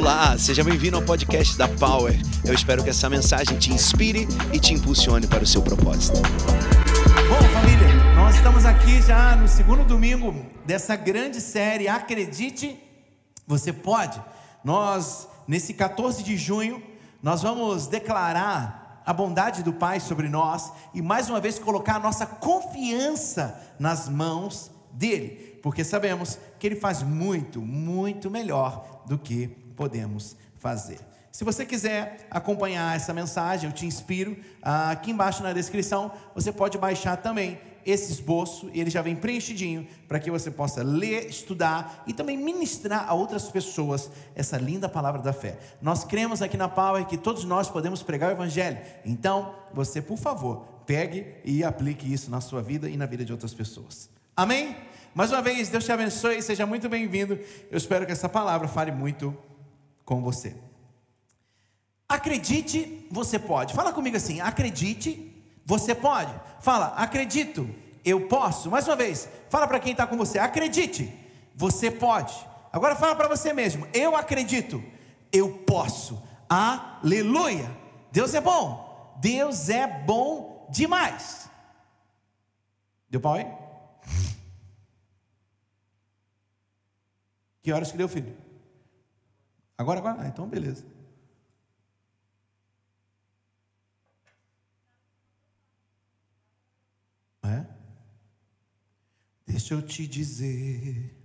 Olá, seja bem-vindo ao podcast da Power. Eu espero que essa mensagem te inspire e te impulsione para o seu propósito. Bom, família, nós estamos aqui já no segundo domingo dessa grande série Acredite, você pode. Nós, nesse 14 de junho, nós vamos declarar a bondade do Pai sobre nós e mais uma vez colocar a nossa confiança nas mãos dele, porque sabemos que ele faz muito, muito melhor do que podemos fazer. Se você quiser acompanhar essa mensagem, eu te inspiro. Aqui embaixo na descrição você pode baixar também esse esboço, ele já vem preenchidinho para que você possa ler, estudar e também ministrar a outras pessoas essa linda palavra da fé. Nós cremos aqui na Power que todos nós podemos pregar o Evangelho. Então, você, por favor, pegue e aplique isso na sua vida e na vida de outras pessoas. Amém? Mais uma vez, Deus te abençoe, seja muito bem-vindo. Eu espero que essa palavra fale muito com você. Acredite, você pode. Fala comigo assim: acredite, você pode. Fala, acredito, eu posso. Mais uma vez, fala para quem está com você: acredite, você pode. Agora fala para você mesmo: eu acredito, eu posso. Aleluia! Deus é bom, Deus é bom demais. Deu pau aí? Que horas que deu, filho? Agora, agora? Ah, então beleza. É? Deixa eu te dizer,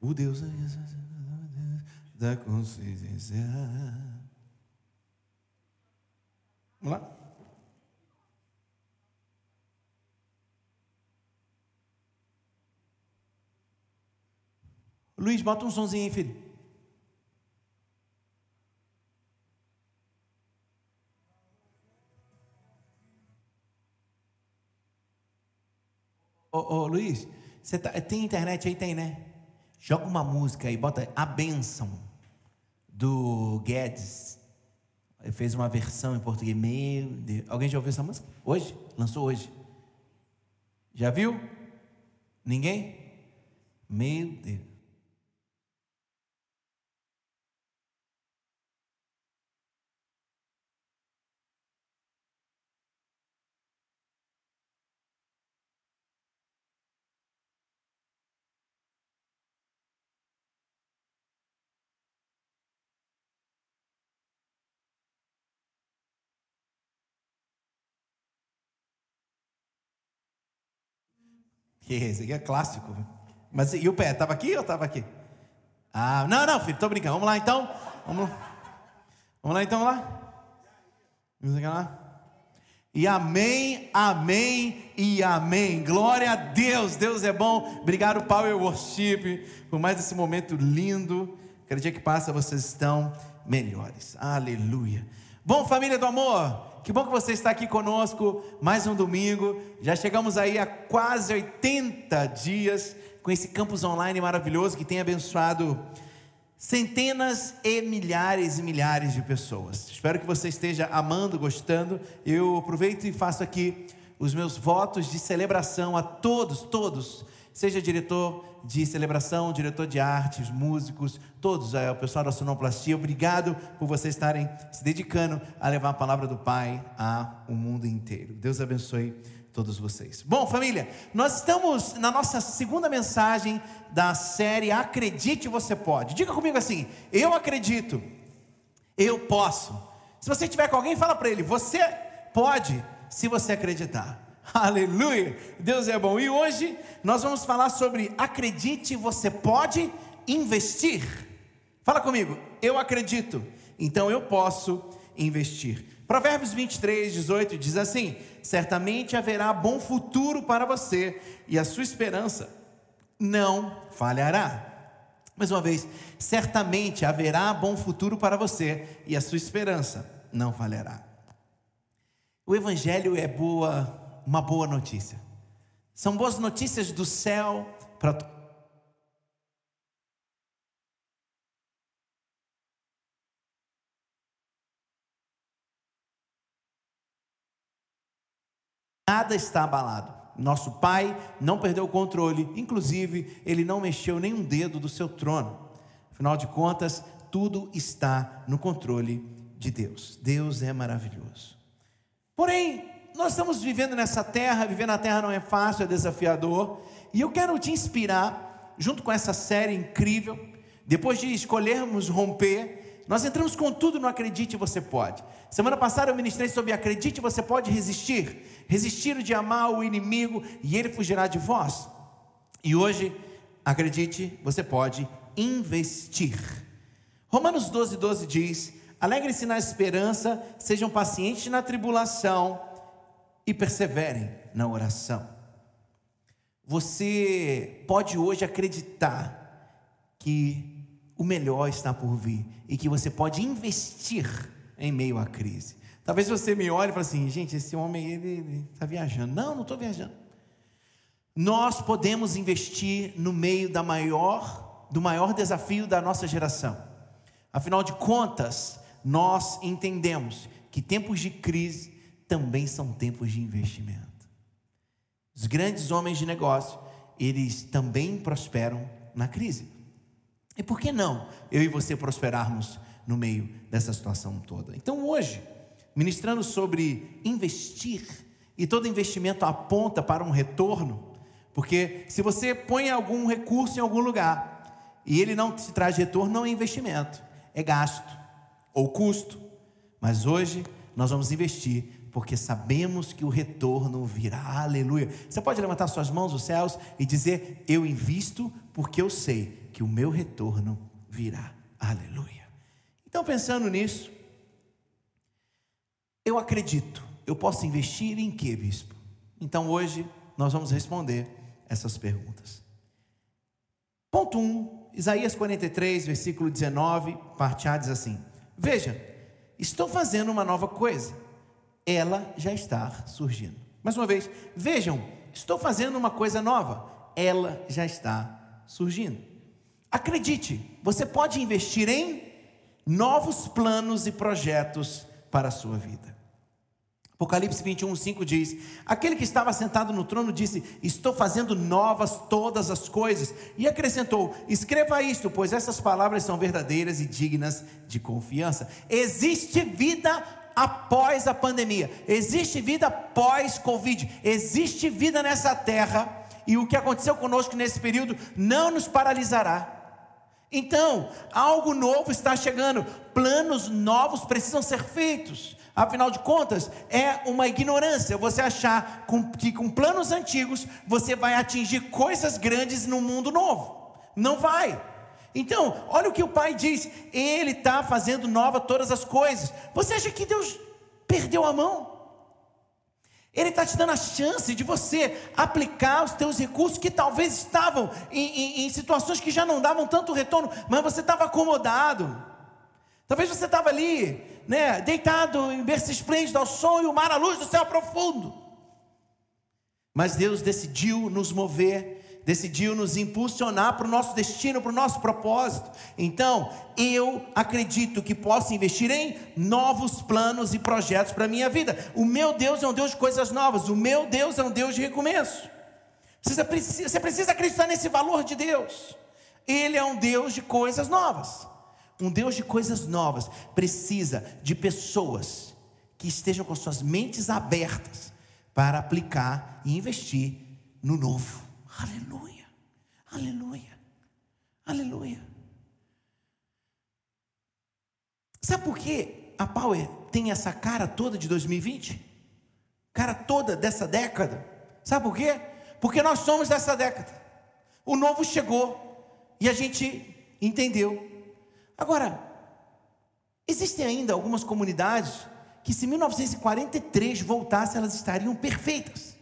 o Deus da consciência. Vamos lá? Luiz, bota um sonzinho aí, filho. Ô, ô Luiz, você tá, tem internet aí? Tem, né? Joga uma música aí, bota A Bênção, do Guedes. Ele fez uma versão em português. Meu Deus. Alguém já ouviu essa música? Hoje? Lançou hoje. Já viu? Ninguém? Meu Deus. Que esse aqui é clássico. Mas e o pé? Estava aqui ou estava aqui? Ah, não, não, filho, estou brincando. Vamos lá então. Vamos, vamos lá então, vamos lá. Vamos lá. E amém, amém e amém. Glória a Deus, Deus é bom. Obrigado, Power Worship, por mais esse momento lindo. Cada dia que passa vocês estão melhores. Aleluia. Bom, família do amor, que bom que você está aqui conosco, mais um domingo. Já chegamos aí a quase 80 dias com esse campus online maravilhoso que tem abençoado centenas e milhares e milhares de pessoas. Espero que você esteja amando, gostando. Eu aproveito e faço aqui os meus votos de celebração a todos, todos seja diretor de celebração, diretor de artes, músicos, todos, é, o pessoal da sonoplastia, obrigado por vocês estarem se dedicando a levar a palavra do Pai ao mundo inteiro. Deus abençoe todos vocês. Bom, família, nós estamos na nossa segunda mensagem da série Acredite Você Pode. Diga comigo assim: eu acredito, eu posso. Se você estiver com alguém, fala para ele: você pode, se você acreditar. Aleluia! Deus é bom. E hoje nós vamos falar sobre acredite, você pode investir. Fala comigo, eu acredito, então eu posso investir. Provérbios 23, 18 diz assim: Certamente haverá bom futuro para você, e a sua esperança não falhará. Mais uma vez, certamente haverá bom futuro para você, e a sua esperança não falhará. O Evangelho é boa uma boa notícia. São boas notícias do céu para Nada está abalado. Nosso Pai não perdeu o controle, inclusive, ele não mexeu nenhum dedo do seu trono. Afinal de contas, tudo está no controle de Deus. Deus é maravilhoso. Porém, nós estamos vivendo nessa terra, viver na terra não é fácil, é desafiador, e eu quero te inspirar, junto com essa série incrível, depois de escolhermos romper, nós entramos com tudo no Acredite Você Pode. Semana passada eu ministrei sobre Acredite Você Pode Resistir, resistir de amar o inimigo e ele fugirá de vós. E hoje, acredite, você pode investir. Romanos 12, 12 diz: Alegrem-se na esperança, sejam pacientes na tribulação e perseverem na oração. Você pode hoje acreditar que o melhor está por vir e que você pode investir em meio à crise. Talvez você me olhe e fale assim, gente, esse homem ele está viajando. Não, não estou viajando. Nós podemos investir no meio da maior, do maior desafio da nossa geração. Afinal de contas, nós entendemos que tempos de crise também são tempos de investimento. Os grandes homens de negócio, eles também prosperam na crise. E por que não eu e você prosperarmos no meio dessa situação toda? Então hoje, ministrando sobre investir, e todo investimento aponta para um retorno, porque se você põe algum recurso em algum lugar e ele não te traz retorno, não é investimento, é gasto ou custo. Mas hoje nós vamos investir porque sabemos que o retorno virá. Aleluia. Você pode levantar suas mãos aos céus e dizer: Eu invisto porque eu sei que o meu retorno virá. Aleluia. Então, pensando nisso, eu acredito. Eu posso investir em que, bispo? Então, hoje nós vamos responder essas perguntas. Ponto 1, um, Isaías 43, versículo 19, parte A diz assim: Veja, estou fazendo uma nova coisa, ela já está surgindo. Mais uma vez, vejam, estou fazendo uma coisa nova, ela já está surgindo. Acredite, você pode investir em novos planos e projetos para a sua vida. Apocalipse 21, 5 diz: Aquele que estava sentado no trono disse: Estou fazendo novas todas as coisas. E acrescentou: Escreva isto, pois essas palavras são verdadeiras e dignas de confiança. Existe vida após a pandemia, existe vida pós-Covid, existe vida nessa terra. E o que aconteceu conosco nesse período não nos paralisará. Então, algo novo está chegando, planos novos precisam ser feitos. Afinal de contas, é uma ignorância você achar que com planos antigos você vai atingir coisas grandes no mundo novo. Não vai. Então, olha o que o pai diz: Ele está fazendo nova todas as coisas. Você acha que Deus perdeu a mão? Ele está te dando a chance de você aplicar os teus recursos que talvez estavam em, em, em situações que já não davam tanto retorno, mas você estava acomodado. Talvez você estava ali, né, deitado em berço esplêndido ao sol e o mar à luz do céu profundo. Mas Deus decidiu nos mover, decidiu nos impulsionar para o nosso destino, para o nosso propósito. Então, eu acredito que posso investir em novos planos e projetos para a minha vida. O meu Deus é um Deus de coisas novas, o meu Deus é um Deus de recomeço. Você precisa, você precisa acreditar nesse valor de Deus. Ele é um Deus de coisas novas. Um Deus de coisas novas precisa de pessoas que estejam com suas mentes abertas para aplicar e investir no novo. Aleluia, aleluia, aleluia. Sabe por que a Power tem essa cara toda de 2020? Cara toda dessa década. Sabe por quê? Porque nós somos dessa década. O novo chegou e a gente entendeu Agora, existem ainda algumas comunidades que, se 1943 voltasse, elas estariam perfeitas.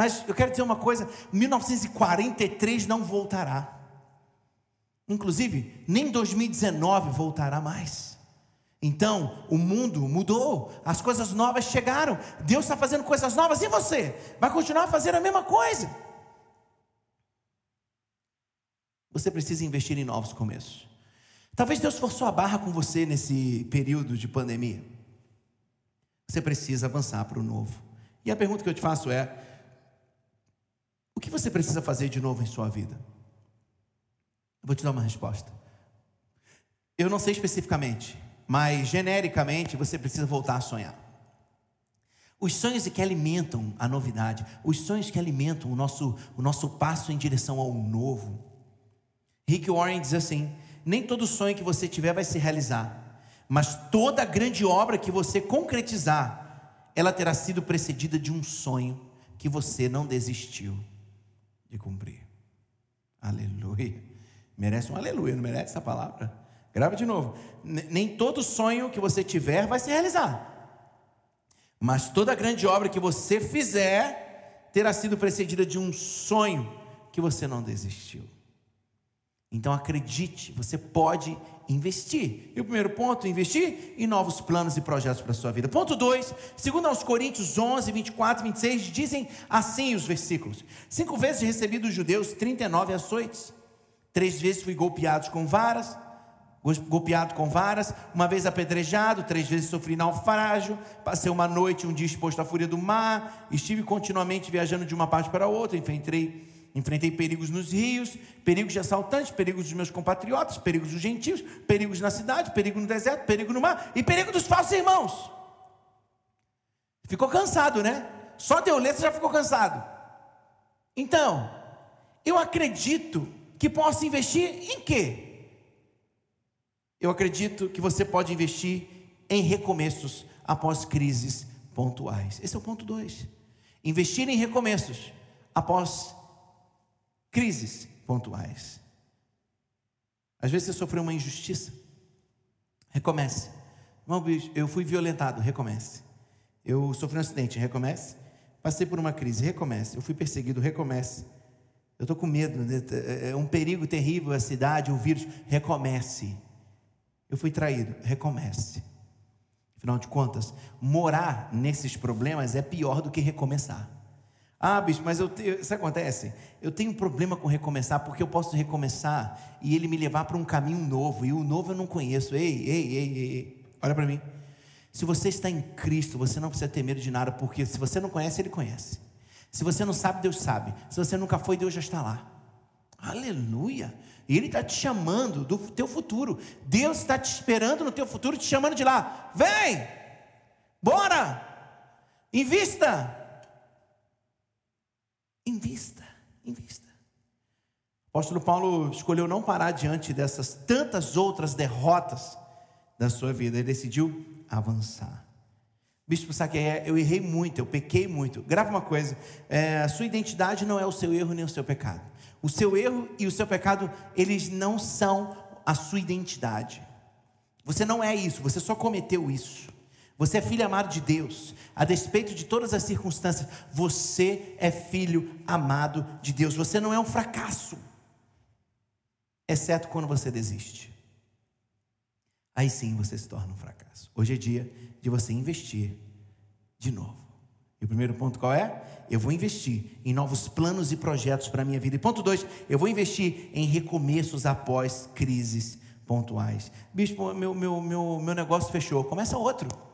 Mas eu quero dizer uma coisa: 1943 não voltará. Inclusive, nem 2019 voltará mais. Então, o mundo mudou, as coisas novas chegaram, Deus está fazendo coisas novas, e você? Vai continuar a fazer a mesma coisa? Você precisa investir em novos começos. Talvez Deus forçou a barra com você nesse período de pandemia. Você precisa avançar para o novo. E a pergunta que eu te faço é: o que você precisa fazer de novo em sua vida? Eu vou te dar uma resposta. eu não sei especificamente, mas genericamente você precisa voltar a sonhar. Os sonhos que alimentam a novidade, os sonhos que alimentam o nosso, o nosso passo em direção ao novo. Rick Warren diz assim: nem todo sonho que você tiver vai se realizar, mas toda grande obra que você concretizar, ela terá sido precedida de um sonho que você não desistiu de cumprir. Aleluia. Merece um aleluia, não merece essa palavra? Grava de novo. Nem todo sonho que você tiver vai se realizar. Mas toda grande obra que você fizer terá sido precedida de um sonho que você não desistiu. Então acredite, você pode investir. E o primeiro ponto, investir em novos planos e projetos para a sua vida. Ponto 2, segundo aos Coríntios 11, 24 e 26, dizem assim os versículos. Cinco vezes recebi dos judeus 39 açoites. Três vezes fui golpeado com varas, golpeado com varas, uma vez apedrejado, três vezes sofri naufrágio, passei uma noite, um dia exposto à fúria do mar, estive continuamente viajando de uma parte para outra, enfrentei Enfrentei perigos nos rios, perigos de assaltantes, perigos dos meus compatriotas, perigos dos gentios, perigos na cidade, perigo no deserto, perigo no mar e perigo dos falsos irmãos. Ficou cansado, né? Só de você já ficou cansado. Então, eu acredito que posso investir em quê? Eu acredito que você pode investir em recomeços após crises pontuais. Esse é o ponto 2. Investir em recomeços após crises pontuais. Às vezes você sofreu uma injustiça, recomece. Eu fui violentado, recomece. Eu sofri um acidente, recomece. Passei por uma crise, recomece. Eu fui perseguido, recomece. Eu estou com medo, né? é um perigo terrível a cidade, o vírus, recomece. Eu fui traído, recomece. Afinal de contas, morar nesses problemas é pior do que recomeçar. Ah, bicho, mas eu tenho, isso acontece? Eu tenho um problema com recomeçar, porque eu posso recomeçar e ele me levar para um caminho novo, e o novo eu não conheço. Ei, ei, ei, ei, olha para mim. Se você está em Cristo, você não precisa ter medo de nada, porque se você não conhece, Ele conhece. Se você não sabe, Deus sabe. Se você nunca foi, Deus já está lá. Aleluia! E Ele está te chamando do teu futuro. Deus está te esperando no teu futuro, te chamando de lá. Vem! Bora! Invista! Invista, invista. O apóstolo Paulo escolheu não parar diante dessas tantas outras derrotas da sua vida, ele decidiu avançar. Bispo Saqueia, eu errei muito, eu pequei muito. Grava uma coisa: é, a sua identidade não é o seu erro nem o seu pecado. O seu erro e o seu pecado, eles não são a sua identidade. Você não é isso, você só cometeu isso. Você é filho amado de Deus, a despeito de todas as circunstâncias, você é filho amado de Deus. Você não é um fracasso, exceto quando você desiste. Aí sim você se torna um fracasso. Hoje é dia de você investir de novo. E o primeiro ponto qual é? Eu vou investir em novos planos e projetos para a minha vida. E ponto dois, eu vou investir em recomeços após crises pontuais. Bispo, meu, meu, meu, meu negócio fechou. Começa outro.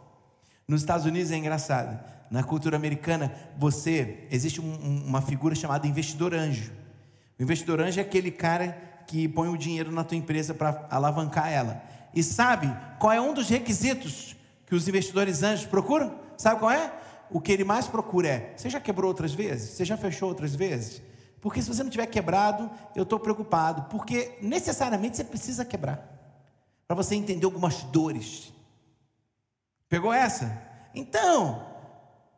Nos Estados Unidos é engraçado. Na cultura americana, você existe um, uma figura chamada investidor anjo. O investidor anjo é aquele cara que põe o dinheiro na tua empresa para alavancar ela. E sabe qual é um dos requisitos que os investidores anjos procuram? Sabe qual é? O que ele mais procura é: você já quebrou outras vezes? Você já fechou outras vezes? Porque se você não tiver quebrado, eu estou preocupado, porque necessariamente você precisa quebrar para você entender algumas dores Pegou essa? Então,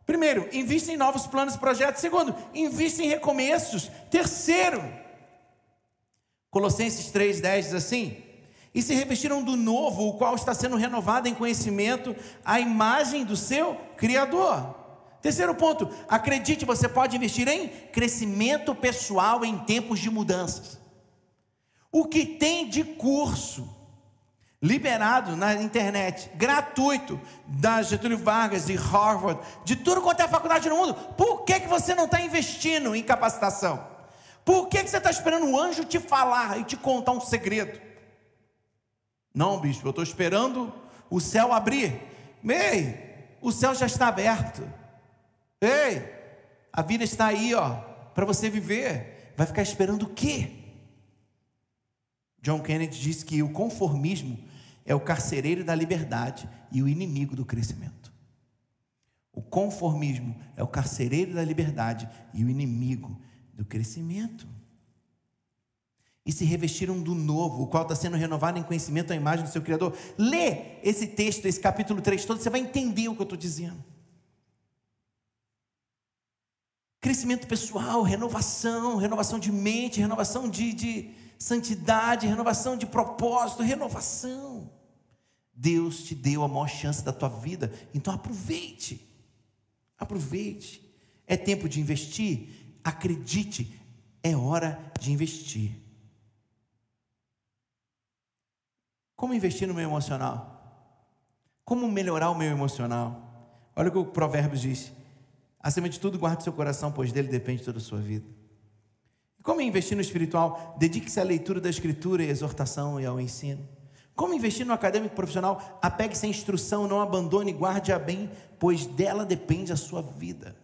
primeiro, invista em novos planos e projetos. Segundo, invista em recomeços. Terceiro, Colossenses 3,10 diz assim: E se revestiram do novo, o qual está sendo renovado em conhecimento, a imagem do seu Criador. Terceiro ponto, acredite, você pode investir em crescimento pessoal em tempos de mudanças. O que tem de curso liberado na internet, gratuito, da Getúlio Vargas, de Harvard, de tudo quanto é faculdade no mundo. Por que, que você não está investindo em capacitação? Por que, que você está esperando um anjo te falar e te contar um segredo? Não, bispo, eu estou esperando o céu abrir. Ei, o céu já está aberto. Ei, a vida está aí, ó, para você viver. Vai ficar esperando o quê? John Kennedy disse que o conformismo é o carcereiro da liberdade e o inimigo do crescimento. O conformismo é o carcereiro da liberdade e o inimigo do crescimento. E se revestiram do novo, o qual está sendo renovado em conhecimento à imagem do seu Criador. Lê esse texto, esse capítulo 3 todo, você vai entender o que eu estou dizendo. Crescimento pessoal, renovação, renovação de mente, renovação de, de santidade, renovação de propósito, renovação. Deus te deu a maior chance da tua vida, então aproveite. Aproveite. É tempo de investir? Acredite, é hora de investir. Como investir no meu emocional? Como melhorar o meu emocional? Olha o que o Provérbios diz: acima de tudo, guarde seu coração, pois dele depende toda a sua vida. Como investir no espiritual? Dedique-se à leitura da Escritura e à exortação e ao ensino. Como investir no acadêmico profissional? Apegue-se à instrução, não abandone, guarde-a bem, pois dela depende a sua vida.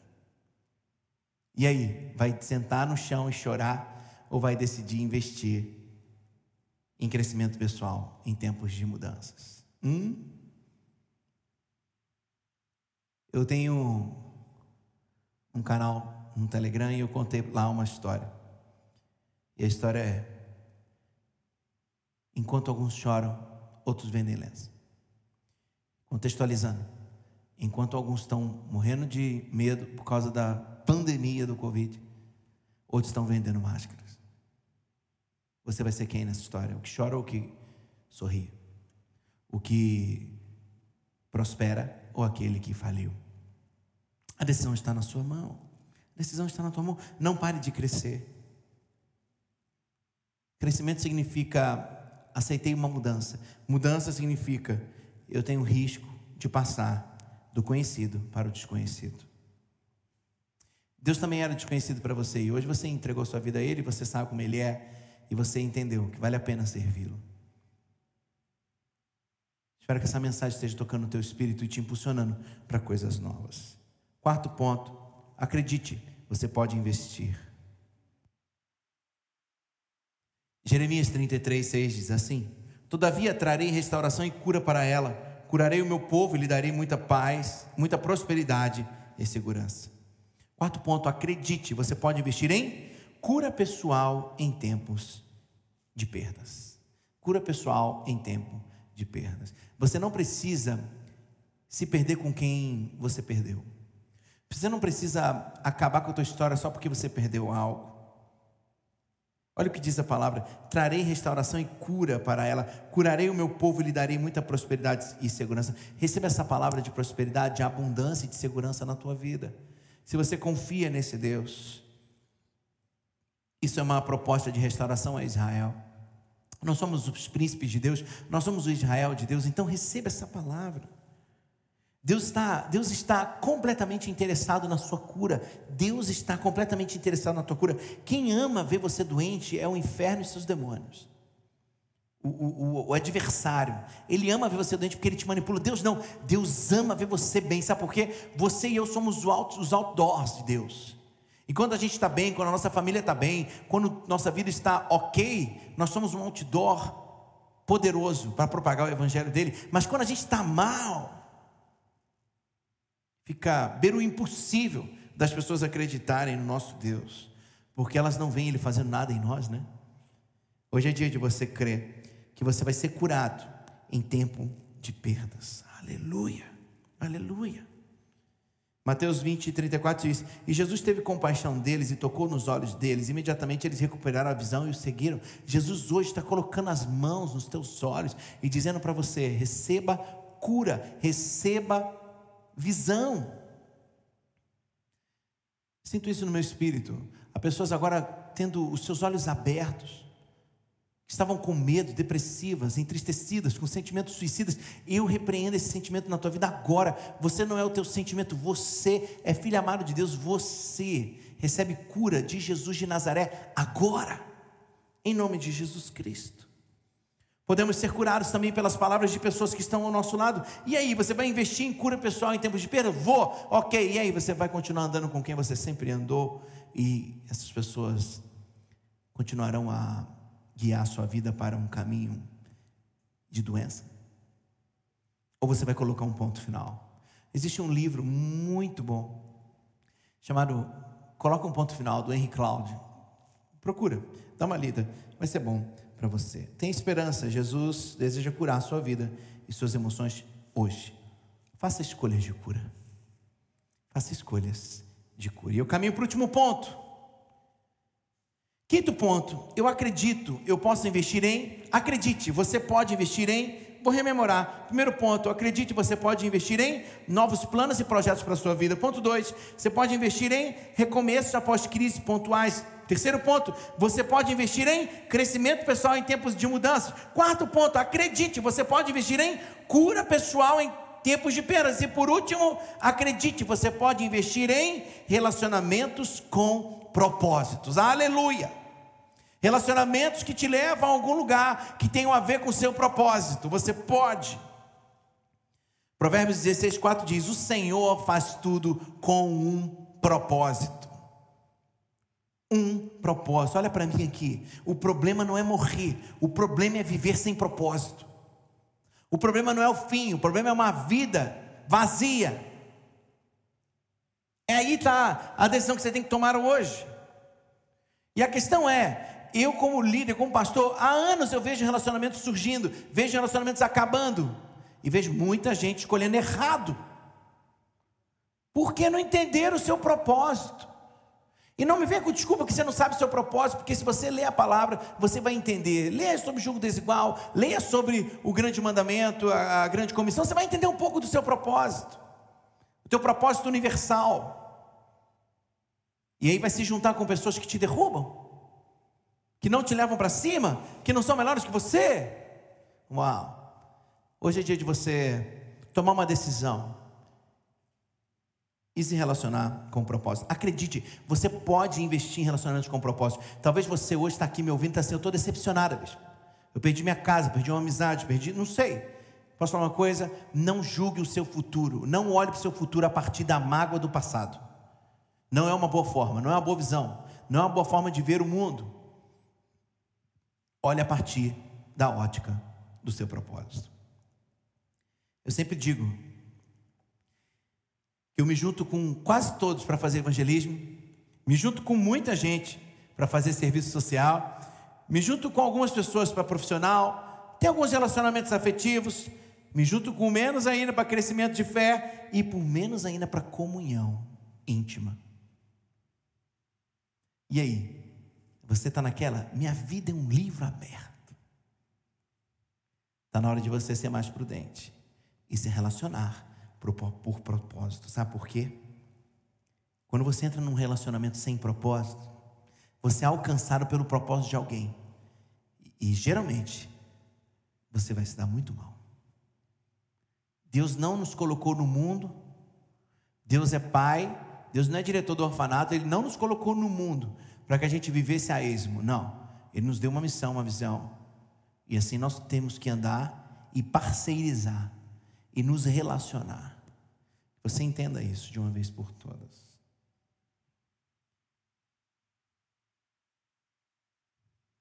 E aí, vai sentar no chão e chorar ou vai decidir investir em crescimento pessoal em tempos de mudanças? Hum? Eu tenho um canal no Telegram e eu contei lá uma história. E a história é Enquanto alguns choram, outros vendem lenço. Contextualizando. Enquanto alguns estão morrendo de medo por causa da pandemia do Covid, outros estão vendendo máscaras. Você vai ser quem nessa história? O que chora ou o que sorri? O que prospera ou aquele que faliu? A decisão está na sua mão. A decisão está na tua mão. Não pare de crescer. Crescimento significa aceitei uma mudança. Mudança significa eu tenho risco de passar do conhecido para o desconhecido. Deus também era desconhecido para você e hoje você entregou sua vida a Ele, você sabe como Ele é e você entendeu que vale a pena servi-lo. Espero que essa mensagem esteja tocando no teu espírito e te impulsionando para coisas novas. Quarto ponto, acredite, você pode investir. Jeremias 33, 6 diz assim: Todavia trarei restauração e cura para ela, curarei o meu povo e lhe darei muita paz, muita prosperidade e segurança. Quarto ponto, acredite, você pode investir em cura pessoal em tempos de perdas. Cura pessoal em tempo de perdas. Você não precisa se perder com quem você perdeu. Você não precisa acabar com a tua história só porque você perdeu algo. Olha o que diz a palavra: trarei restauração e cura para ela, curarei o meu povo e lhe darei muita prosperidade e segurança. Receba essa palavra de prosperidade, de abundância e de segurança na tua vida. Se você confia nesse Deus, isso é uma proposta de restauração a Israel. Nós somos os príncipes de Deus, nós somos o Israel de Deus, então receba essa palavra. Deus está, Deus está completamente interessado na sua cura. Deus está completamente interessado na tua cura. Quem ama ver você doente é o inferno e seus demônios. O, o, o, adversário, ele ama ver você doente porque ele te manipula. Deus não, Deus ama ver você bem. Sabe por quê? Você e eu somos os outdoors de Deus. E quando a gente está bem, quando a nossa família está bem, quando nossa vida está ok, nós somos um outdoor poderoso para propagar o evangelho dele. Mas quando a gente está mal, Fica beira o impossível das pessoas acreditarem no nosso Deus, porque elas não veem Ele fazendo nada em nós, né? Hoje é dia de você crer que você vai ser curado em tempo de perdas. Aleluia, aleluia. Mateus 20, 34 diz: E Jesus teve compaixão deles e tocou nos olhos deles. Imediatamente eles recuperaram a visão e o seguiram. Jesus hoje está colocando as mãos nos teus olhos e dizendo para você: receba cura, receba visão. Sinto isso no meu espírito. Há pessoas agora tendo os seus olhos abertos, que estavam com medo, depressivas, entristecidas, com sentimentos suicidas. Eu repreendo esse sentimento na tua vida agora. Você não é o teu sentimento, você é filho amado de Deus, você recebe cura de Jesus de Nazaré agora, em nome de Jesus Cristo. Podemos ser curados também pelas palavras de pessoas que estão ao nosso lado. E aí, você vai investir em cura pessoal em tempos de perda? Vou, ok. E aí, você vai continuar andando com quem você sempre andou. E essas pessoas continuarão a guiar a sua vida para um caminho de doença, ou você vai colocar um ponto final? Existe um livro muito bom chamado Coloca um ponto final do Henry Cloud. Procura, dá uma lida, vai ser bom para você. Tem esperança, Jesus deseja curar a sua vida e suas emoções hoje. Faça escolhas de cura. Faça escolhas de cura. E eu caminho para o último ponto. Quinto ponto, eu acredito, eu posso investir em. Acredite, você pode investir em vou rememorar. Primeiro ponto, acredite, você pode investir em novos planos e projetos para a sua vida. Ponto dois, você pode investir em recomeços após crises pontuais. Terceiro ponto, você pode investir em crescimento pessoal em tempos de mudança. Quarto ponto, acredite, você pode investir em cura pessoal em tempos de perdas. E por último, acredite, você pode investir em relacionamentos com propósitos. Aleluia! Relacionamentos que te levam a algum lugar, que tenham a ver com o seu propósito. Você pode. Provérbios 16, 4 diz: O Senhor faz tudo com um propósito. Um propósito. Olha para mim aqui. O problema não é morrer, o problema é viver sem propósito. O problema não é o fim, o problema é uma vida vazia. É aí está a decisão que você tem que tomar hoje. E a questão é: eu, como líder, como pastor, há anos eu vejo relacionamentos surgindo, vejo relacionamentos acabando, e vejo muita gente escolhendo errado, porque não entenderam o seu propósito. E não me venha com desculpa que você não sabe o seu propósito, porque se você ler a palavra, você vai entender. Leia sobre o jogo desigual, leia sobre o grande mandamento, a, a grande comissão, você vai entender um pouco do seu propósito, o teu propósito universal. E aí vai se juntar com pessoas que te derrubam que não te levam para cima, que não são melhores que você. Uau! Hoje é dia de você tomar uma decisão e se relacionar com propósito. Acredite, você pode investir em relacionamentos com propósito. Talvez você hoje está aqui me ouvindo e está assim, eu estou decepcionada, bicho. Eu perdi minha casa, perdi uma amizade, perdi, não sei. Posso falar uma coisa? Não julgue o seu futuro. Não olhe para o seu futuro a partir da mágoa do passado. Não é uma boa forma, não é uma boa visão, não é uma boa forma de ver o mundo olhe a partir da ótica do seu propósito. Eu sempre digo eu me junto com quase todos para fazer evangelismo, me junto com muita gente para fazer serviço social, me junto com algumas pessoas para profissional, tem alguns relacionamentos afetivos, me junto com menos ainda para crescimento de fé e por menos ainda para comunhão íntima. E aí, você está naquela, minha vida é um livro aberto. Está na hora de você ser mais prudente e se relacionar por, propósito. Sabe por quê? Quando você entra num relacionamento sem propósito, você é alcançado pelo propósito de alguém. E, e geralmente, você vai se dar muito mal. Deus não nos colocou no mundo, Deus é Pai, Deus não é diretor do orfanato, Ele não nos colocou no mundo para que a gente vivesse a esmo. Não. Ele nos deu uma missão, uma visão. E assim nós temos que andar e parceirizar e nos relacionar. Você entenda isso de uma vez por todas.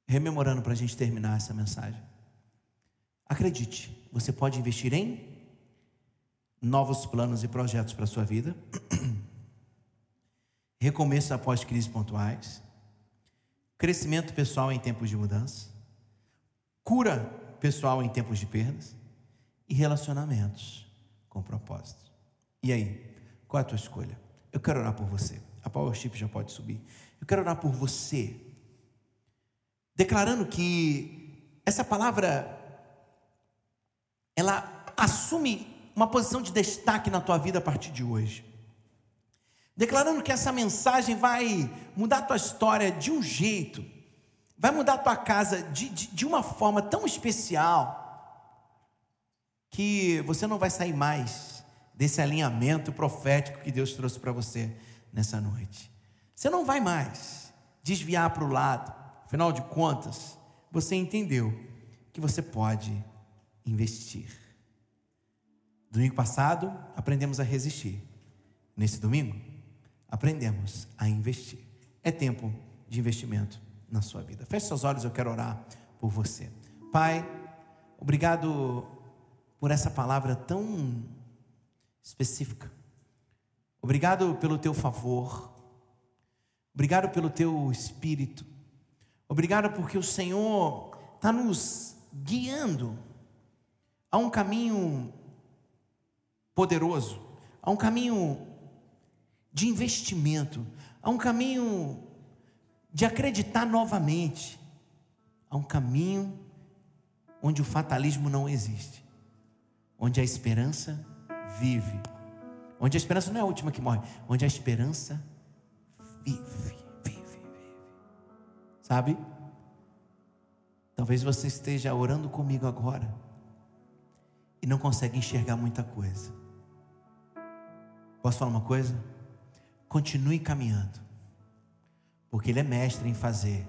Rememorando para a gente terminar essa mensagem. Acredite, você pode investir em novos planos e projetos para a sua vida, recomeço após crises pontuais, crescimento pessoal em tempos de mudança, cura pessoal em tempos de perdas e relacionamentos com propósito. E aí, qual é a tua escolha? Eu quero orar por você. A Powership já pode subir. Eu quero orar por você, declarando que essa palavra ela assume uma posição de destaque na tua vida a partir de hoje declarando que essa mensagem vai mudar a tua história de um jeito, vai mudar a tua casa de, de, de uma forma tão especial, que você não vai sair mais desse alinhamento profético que Deus trouxe para você nessa noite. Você não vai mais desviar para o lado, afinal de contas, você entendeu que você pode investir. Domingo passado, aprendemos a resistir. Nesse domingo, aprendemos a investir. É tempo de investimento na sua vida. Feche seus olhos, eu quero orar por você. Pai, obrigado por essa palavra tão específica. Obrigado pelo teu favor. Obrigado pelo teu espírito. Obrigado porque o Senhor está nos guiando a um caminho poderoso, a um caminho de investimento, a um caminho de acreditar novamente, a um caminho onde o fatalismo não existe, onde a esperança vive, onde a esperança não é a última que morre, onde a esperança vive, vive, vive. Sabe? Talvez você esteja orando comigo agora e não consegue enxergar muita coisa. Posso falar uma coisa? Continue caminhando, porque Ele é mestre em fazer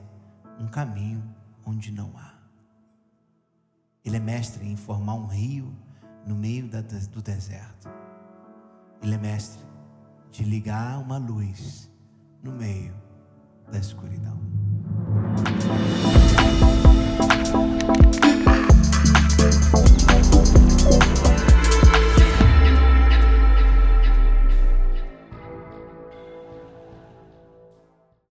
um caminho onde não há. Ele é mestre em formar um rio no meio da, do deserto. Ele é mestre de ligar uma luz no meio da escuridão.